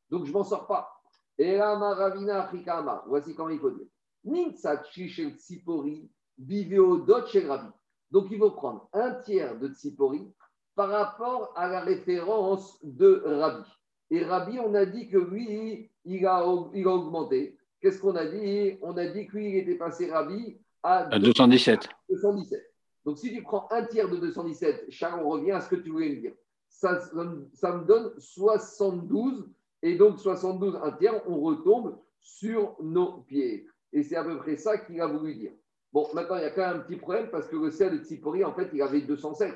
Donc je ne m'en sors pas. Et là, Ravina, Afrikama. Voici comment il faut dire. Donc il faut prendre un tiers de Tsipori par rapport à la référence de Rabbi. Et Rabbi, on a dit que lui, il a, il a augmenté. Qu'est-ce qu'on a dit? On a dit que lui, il était passé Rabbi à, à 217. 217. Donc, si tu prends un tiers de 217, Charles, on revient à ce que tu voulais me dire. Ça, ça me donne 72, et donc 72, un tiers, on retombe sur nos pieds. Et c'est à peu près ça qu'il a voulu dire. Bon, maintenant, il y a quand même un petit problème parce que le ciel de Tsipori, en fait, il avait 207.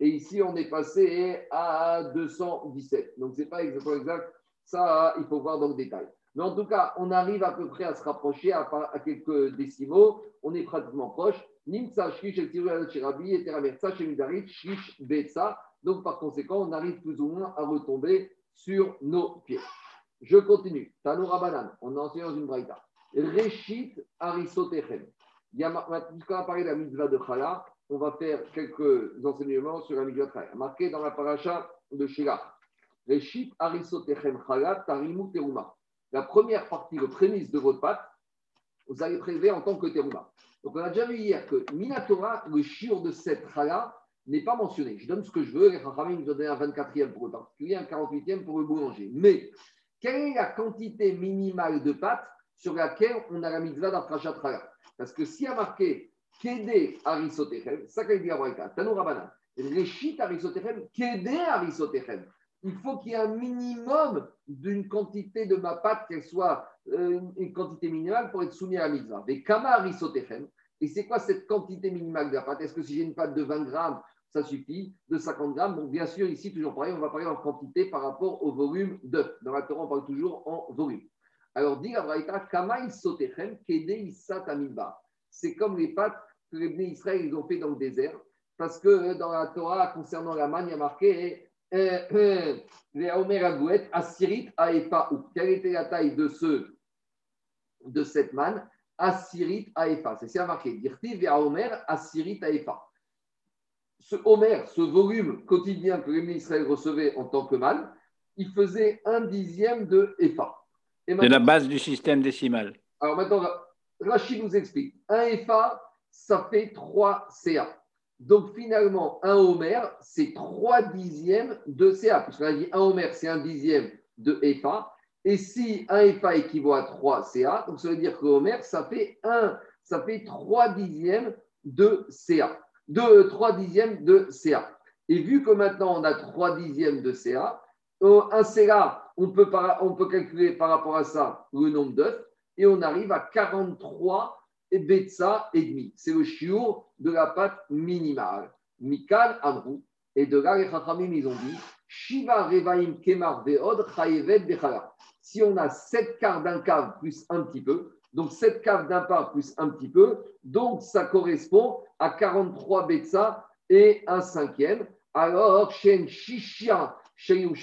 Et ici, on est passé à 217. Donc, ce n'est pas exactement exact. Ça, il faut voir dans le détail. Mais en tout cas, on arrive à peu près à se rapprocher à, quelques décimaux. On est pratiquement proche. Nimsa, Shish, Shirabi, et Teramersa, Shemidarit, Shish, Betsa. Donc, par conséquent, on arrive plus ou moins à retomber sur nos pieds. Je continue. Tanoura Banan, on a enseigné dans une braïta. Reshit Arisotechem. Il y a, puisqu'on a parlé de la mitzvah de Chala, on va faire quelques enseignements sur la mitzvah de Chala. Marqué dans la paracha de Shila. Reshit Arisotechem Chala Tarimu Teruma. La première partie, le prémisse de votre pâte, vous allez prélever en tant que Teruma. Donc, on a déjà vu hier que Minatora, le shiur de cette Chala, n'est pas mentionné. Je donne ce que je veux. Les Chachamim nous donné un 24e pour le particulier, un 48e pour le boulanger. Mais quelle est la quantité minimale de pâte sur laquelle on a la mitzvah d'Afrachat Chala Parce que s'il y a marqué Kede Arisotechem, ça qu'il dit à Braïka, Tanou Rabanan, Réchit Arisotechem, Kede Arisotechem. Il faut qu'il y ait un minimum d'une quantité de ma pâte, qu'elle soit euh, une quantité minimale pour être soumise à la mitzvah. Mais Kama Arisotechem, et c'est quoi cette quantité minimale de la pâte? Est-ce que si j'ai une pâte de 20 grammes, ça suffit? De 50 grammes? Bon, bien sûr, ici, toujours pareil, on va parler en quantité par rapport au volume d'œuf. Dans la Torah, on parle toujours en volume. Alors, dit la Braïta, Kama Isotechem, Kede C'est comme les pâtes que les Bnei Israël ont fait dans le désert, parce que dans la Torah, concernant la manne, il y a marqué euh, euh, les Omer Agouet, Asirit Aefa. Quelle était la taille de, ce, de cette manne? Asirit Aefa. C'est ça marqué. Dirti Omer Asirit Aefa. Ce Omer, ce volume quotidien que les Bnei Israël recevaient en tant que manne, il faisait un dixième de C'est la base du système décimal. Alors maintenant, Rachid nous explique. Un Efa, ça fait 3 CA. Donc finalement, un Homer, c'est 3 dixièmes de CA. Parce qu'on a dit un Homer, c'est un dixième de FA. Et si un FA équivaut à 3 CA, donc ça veut dire que Homer, ça fait 1, ça fait 3 dixièmes de CA. De 3 dixièmes de CA. Et vu que maintenant on a 3 dixièmes de CA, euh, un CA, on peut, calculer par rapport à ça le nombre d'œufs et on arrive à 43 et Betsa et demi. C'est le chiour de la pâte minimale. Mikal Amrou. Et de là, les Chachamim, ils ont dit Shiva Revaim Kemar Veod Chayevet Bechala. Si on a 7 quarts d'un cave plus un petit peu, donc 7 quarts d'un part plus un petit peu, donc ça correspond à 43 Betsa et un cinquième. Alors, Shen Shishia Shen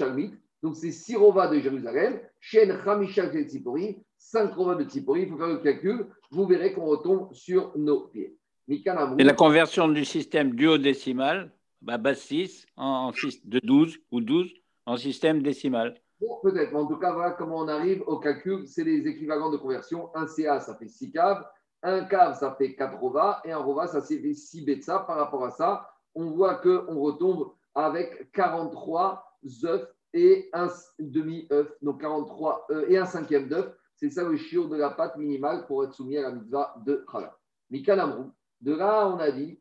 donc c'est Sirova de Jérusalem, Shen Hamisha Tzipori, 5 Rova de Tzipori, il faut faire le calcul, vous verrez qu'on retombe sur nos pieds. Et la conversion du système duodécimal bah, base 6 en, de 12 ou 12 en système décimal. Bon, peut-être, mais en tout cas, voilà comment on arrive au calcul. C'est les équivalents de conversion. Un CA, ça fait 6 caves. Un cave, ça fait 4 rova. Et un rova, ça fait 6 betsa. Par rapport à ça, on voit qu'on retombe avec 43 œufs et un demi-œuf. Donc 43 œufs et un cinquième d'œuf. C'est ça le chiot de la pâte minimale pour être soumis à la mitzvah de Khala. Mikanamrou. De là, on a dit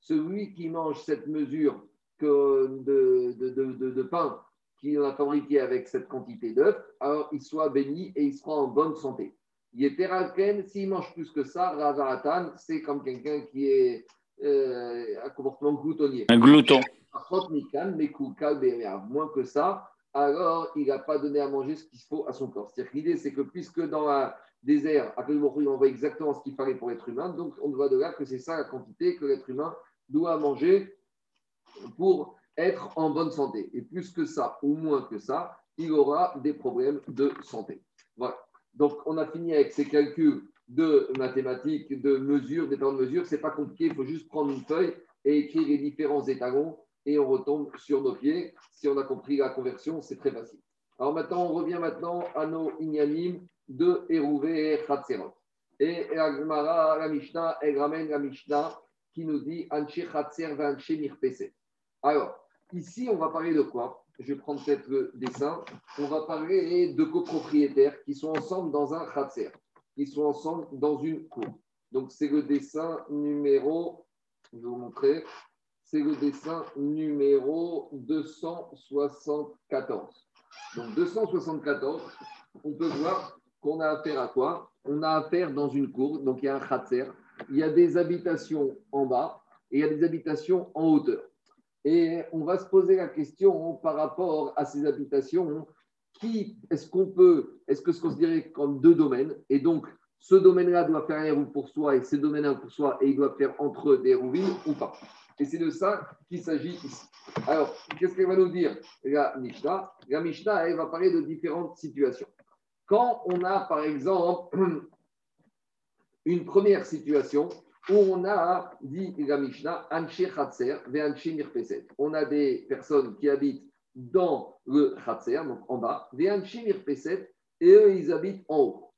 celui qui mange cette mesure que de, de, de, pain qu'il a fabriqué avec cette quantité d'œufs, alors il soit béni et il sera en bonne santé. s'il mange plus que ça, Razaratan, c'est comme quelqu'un qui est euh, un comportement gloutonnier. Un glouton. Moins que ça, alors il n'a pas donné à manger ce qu'il faut à son corps. C'est-à-dire l'idée, c'est que puisque dans la désert, on envoie exactement ce qu'il fallait pour l'être humain, donc on voit de là que c'est ça la quantité que l'être humain doit manger pour être en bonne santé. Et plus que ça, ou moins que ça, il aura des problèmes de santé. Voilà. Donc, on a fini avec ces calculs de mathématiques, de mesures, des temps de mesures. Ce n'est pas compliqué, il faut juste prendre une feuille et écrire les différents étalons et on retombe sur nos pieds. Si on a compris la conversion, c'est très facile. Alors maintenant, on revient maintenant à nos ignanim de Hérouvé et Khatserot. Et la la Mishnah, elle la Mishnah qui nous dit Anche Khatser Vanche Mirpese. Alors, ici, on va parler de quoi? Je vais prendre peut-être le dessin. On va parler de copropriétaires qui sont ensemble dans un Khatser, qui sont ensemble dans une cour. Donc, c'est le dessin numéro, je vous montrer, c'est le dessin numéro 274. Donc, 274, on peut voir qu'on a affaire à quoi? On a affaire dans une cour, donc il y a un khatser, il y a des habitations en bas et il y a des habitations en hauteur. Et on va se poser la question par rapport à ces habitations, qui est-ce qu'on peut, est-ce que se dirait comme deux domaines Et donc, ce domaine-là doit faire un héros pour soi et ce domaine-là pour soi, et il doit faire entre eux des hérouvines ou pas Et c'est de ça qu'il s'agit ici. Alors, qu'est-ce qu'elle va nous dire la Mishnah? La Mishnah, elle va parler de différentes situations. Quand on a, par exemple, *clears throat* une première situation où on a, dit la Mishnah, On a des personnes qui habitent dans le Khatser, donc en bas, et eux, ils habitent en haut,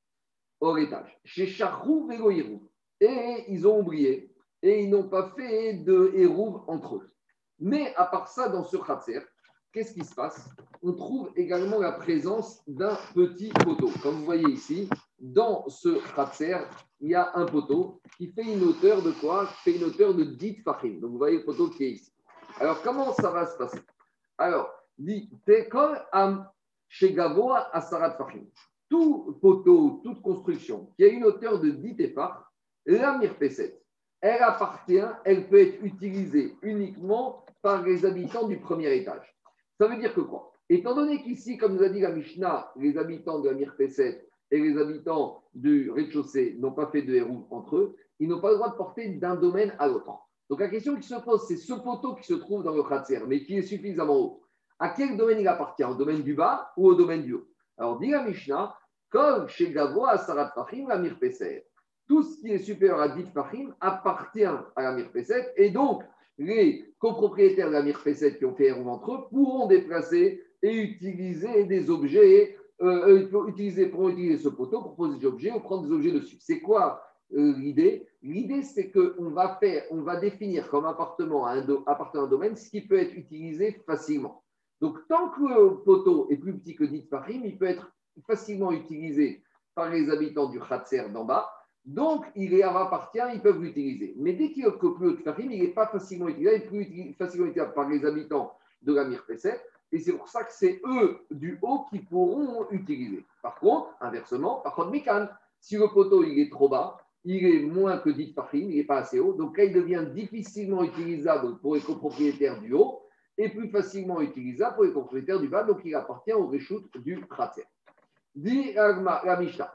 au étage. Chez Charrou Et ils ont oublié, et ils n'ont pas fait de hérouve entre eux. Mais à part ça, dans ce Khatser, qu'est-ce qui se passe? On trouve également la présence d'un petit poteau. Comme vous voyez ici, dans ce khatser, il y a un poteau qui fait une hauteur de quoi? Qui fait une hauteur de 10 fachim. Donc vous voyez le poteau qui est ici. Alors comment ça va se passer? Alors, dit. Tout poteau, toute construction qui a une hauteur de 10 tefar, la mirpeset, elle appartient, elle peut être utilisée uniquement par les habitants du premier étage. Ça veut dire que quoi? Étant donné qu'ici, comme nous a dit la Mishnah, les habitants de la Mirpeset et les habitants du rez-de-chaussée n'ont pas fait de héros entre eux, ils n'ont pas le droit de porter d'un domaine à l'autre. Donc la question qui se pose, c'est ce poteau qui se trouve dans le khatser, mais qui est suffisamment haut. À quel domaine il appartient? Au domaine du bas ou au domaine du haut? Alors dit la Mishnah, comme chez Gavoa, Sarat Fahim, la Mirpeset. Tout ce qui est supérieur à 10 Fahim appartient à la Mirpeset et donc les copropriétaires de la Mirpéset qui ont fait erreur entre eux pourront déplacer et utiliser des objets, euh, euh utiliser, pourront utiliser ce poteau pour poser des objets ou prendre des objets dessus. C'est quoi euh, l'idée? L'idée, c'est qu'on va faire, on va définir comme un, appartement à un domaine ce qui peut être utilisé facilement. Donc, tant que le poteau est plus petit que 10 parim, il peut être facilement utilisé par les habitants du Khatser d'en bas donc, il leur appartient, ils peuvent l'utiliser. Mais dès qu'il que plus de Fahim, il n'est pas facilement utilisé, il est plus facilement utilisé par les habitants de la Mirpesset. Et c'est pour ça que c'est eux du haut qui pourront utiliser. Par contre, inversement, par contre, Mikan, si le poteau il est trop bas, il est moins que 10 Fahim, il n'est pas assez haut. Donc là, il devient difficilement utilisable pour les copropriétaires du haut et plus facilement utilisable pour les copropriétaires du bas. Donc il appartient au réchoute du Kratzer. Dit la Mishnah.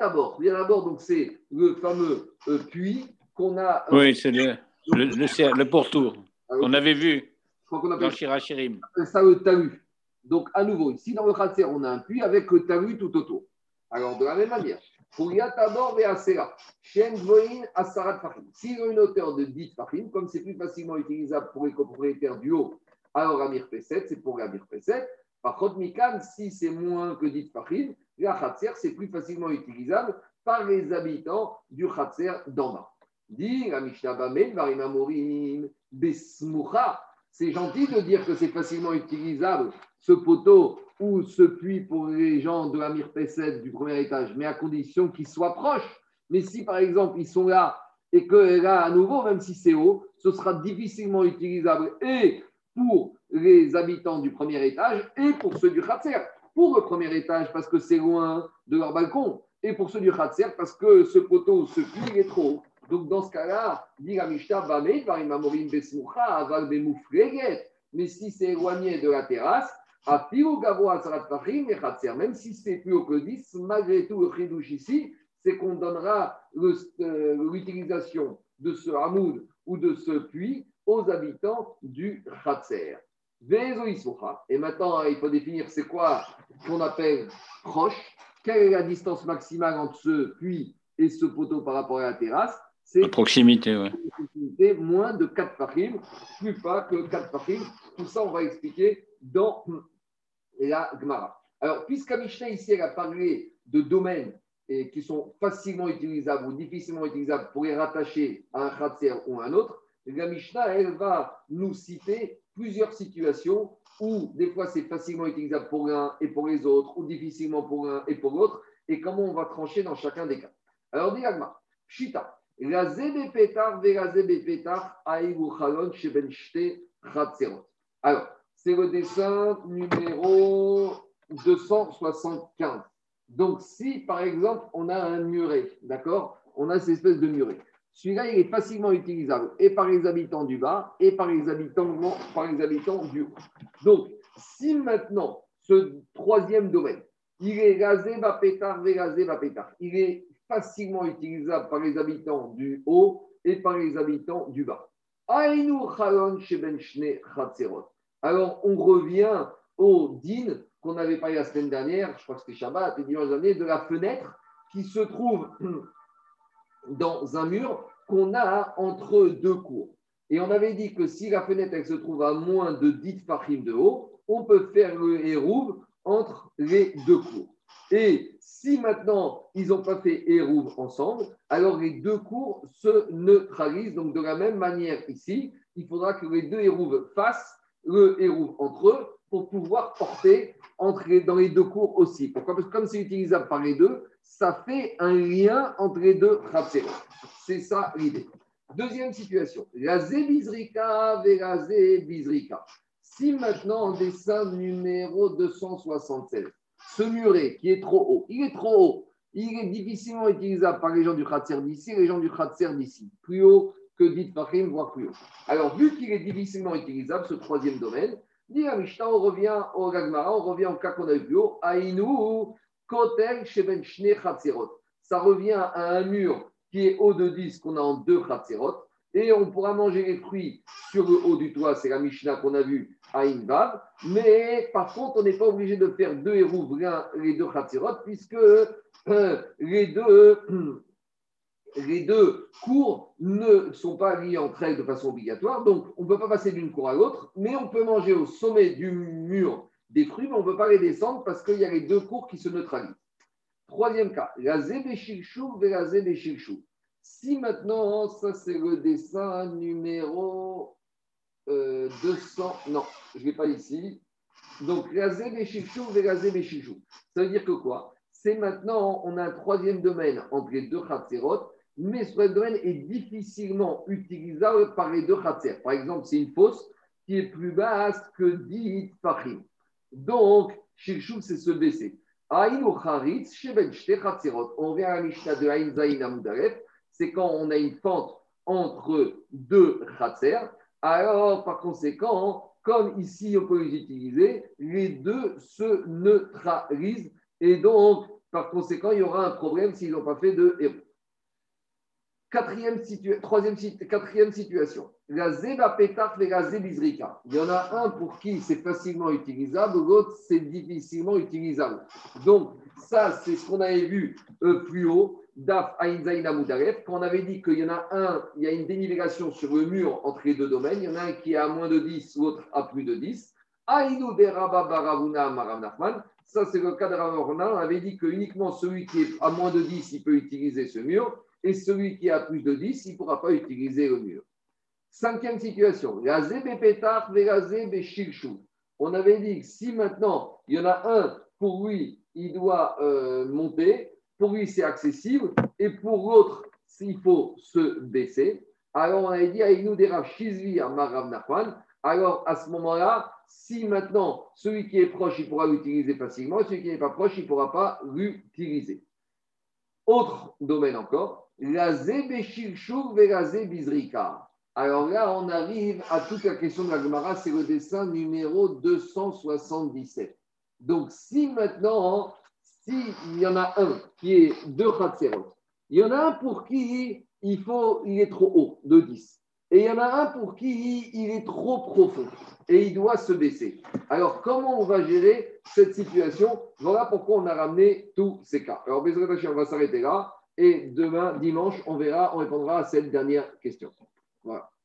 D'abord. d'abord, donc c'est le fameux euh, puits qu'on a. Euh, oui, c'est le, le, le, pourtour ah, qu'on avait vu dans Shirachirim. Ça, le talus. Donc, à nouveau, ici, dans le Khatser, on a un puits avec le talus tout autour. Alors, de la même manière, S'il a une hauteur de 10 fahim, comme c'est plus facilement utilisable pour les copropriétaires du haut, alors Amir P7, c'est pour Amir P7. Par contre, Mikan, si c'est moins que 10 fahim, la Khatser, c'est plus facilement utilisable par les habitants du Khatser d'en bas. Dit la Mishnah Besmoucha. C'est gentil de dire que c'est facilement utilisable ce poteau ou ce puits pour les gens de la P7 du premier étage, mais à condition qu'ils soient proches. Mais si par exemple ils sont là et que là à nouveau, même si c'est haut, ce sera difficilement utilisable et pour les habitants du premier étage et pour ceux du Khatser. Pour le premier étage parce que c'est loin de leur balcon et pour ceux du Khatser parce que ce poteau, ce puits est trop haut. Donc dans ce cas-là, dit la Mishnah, mais si c'est éloigné de la terrasse, même si c'est plus haut que 10, malgré tout, le chidouche ici, c'est qu'on donnera euh, l'utilisation de ce hamoud ou de ce puits aux habitants du Khatser. Et maintenant, il faut définir c'est quoi qu'on appelle proche. Quelle est la distance maximale entre ce puits et ce poteau par rapport à la terrasse? C'est proximité, oui. Moins de 4 fahim, plus pas que 4 fahim. Tout ça, on va expliquer dans la Gemara. Alors, puisqu'à Mishnah ici, elle a parlé de domaines et qui sont facilement utilisables ou difficilement utilisables pour les rattacher à un khatser ou à un autre, la Mishnah, elle va nous citer plusieurs situations où des fois c'est facilement utilisable pour l'un et pour les autres, ou difficilement pour l'un et pour l'autre, et comment on va trancher dans chacun des cas. Alors, dit Agma, Pshita, la petar la petar chalon sheben Alors, c'est le dessin numéro 275. Donc, si par exemple, on a un muret, d'accord? On a cette espèce de muret. Celui-là, il est facilement utilisable et par les habitants du bas et par les habitants, par les habitants du haut. Donc, si maintenant, ce troisième domaine, il est gazé, pétard, gazé, pétard, il est facilement utilisable par les habitants du haut et par les habitants du bas. Aïnou alors, on revient au din qu'on avait parlé la semaine dernière, je crois que c'était Shabbat, et dimanche dernier, de la fenêtre qui se trouve *clears throat* dans un mur qu'on a entre deux cours. Et on avait dit que si la fenêtre elle se trouve à moins de 10 fachim de haut, on peut faire le hérouve entre les deux cours. Et si maintenant ils n'ont pas fait hérouve ensemble, alors les deux cours se neutralisent. Donc de la même manière ici, il faudra que les deux hérouves fassent le héros entre eux pour pouvoir porter entre dans les deux cours aussi. Pourquoi? Parce que comme c'est utilisable par les deux, ça fait un lien entre les deux C'est ça l'idée. Deuxième situation, la zébizrika. Si maintenant, en dessin numéro 276, ce muret qui est trop haut, il est trop haut, il est difficilement utilisable par les gens du Khatser d'ici et les gens du Khatser d'ici. Plus haut, que dit Fahim, voire plus haut. Alors, vu qu'il est difficilement utilisable, ce troisième domaine, dit Mishnah, on revient au Gagmara, on revient au cas qu'on a vu plus haut, Aïnou, Kotel, Sheben Shne. Ça revient à un mur qui est haut de 10 qu'on a en deux Chatzerot, et on pourra manger les fruits sur le haut du toit, c'est la Mishnah qu'on a vu à Invav, mais par contre, on n'est pas obligé de faire deux hérouves, les deux Chatzerot, puisque euh, les deux *clears throat* les deux cours ne sont pas liés entre elles de façon obligatoire, donc on ne peut pas passer d'une cour à l'autre, mais on peut manger au sommet du mur des fruits, mais on ne peut pas les descendre parce qu'il y a les deux cours qui se neutralisent. Troisième cas, la zébéchilchou et la zébéchilchou. Si maintenant, ça c'est le dessin numéro 200, euh, non, je ne l'ai pas ici. Donc, la zébéchilchou et la zébéchilchou. Ça veut dire que quoi? C'est maintenant, on a un troisième domaine entre les deux khatserot mais ce domaine est difficilement utilisable par les deux khatser. Par exemple, c'est une fosse qui est plus basse que 10 fachim. Donc, Shilshul, c'est se baisser. On vient à la Mishnah de Aïn Zayin c'est quand on a une fente entre deux khatser. Alors, par conséquent, comme ici on peut les utiliser, les deux se neutralisent et donc, par conséquent, il y aura un problème s'ils n'ont pas fait de héros. Quatrième, troisième, quatrième situation. La zéba. Il y en a un pour qui c'est facilement utilisable, l'autre c'est difficilement utilisable. Donc, ça, c'est ce qu'on avait vu euh, plus haut, Daf Ainzaïna Moudaref, quand on avait dit qu'il y en a un, il y a une dénivellation sur le mur entre les deux domaines. Il y en a un qui est à moins de 10, l'autre à plus de 10. Aïnou de Baravuna Nachman. Ça, c'est le cas de Ravorna. On avait dit que uniquement celui qui est à moins de 10, il peut utiliser ce mur et celui qui a plus de 10, il ne pourra pas utiliser le mur. Cinquième situation, On avait dit que si maintenant il y en a un, pour lui, il doit euh, monter, pour lui c'est accessible, et pour l'autre, s'il faut se baisser, alors on avait dit alors à ce moment-là, si maintenant celui qui est proche, il pourra l'utiliser facilement, celui qui n'est pas proche, il ne pourra pas l'utiliser. Autre domaine encore, la bizrika. Alors là, on arrive à toute la question de la Gemara, c'est le dessin numéro 277. Donc, si maintenant, s'il y en a un qui est deux Khatserot, il y en a un pour qui il, faut, il est trop haut, de 10. Et il y en a un pour qui il est trop profond et il doit se baisser. Alors, comment on va gérer cette situation? Voilà pourquoi on a ramené tous ces cas. Alors, on va s'arrêter là. Et demain, dimanche, on verra, on répondra à cette dernière question. Voilà.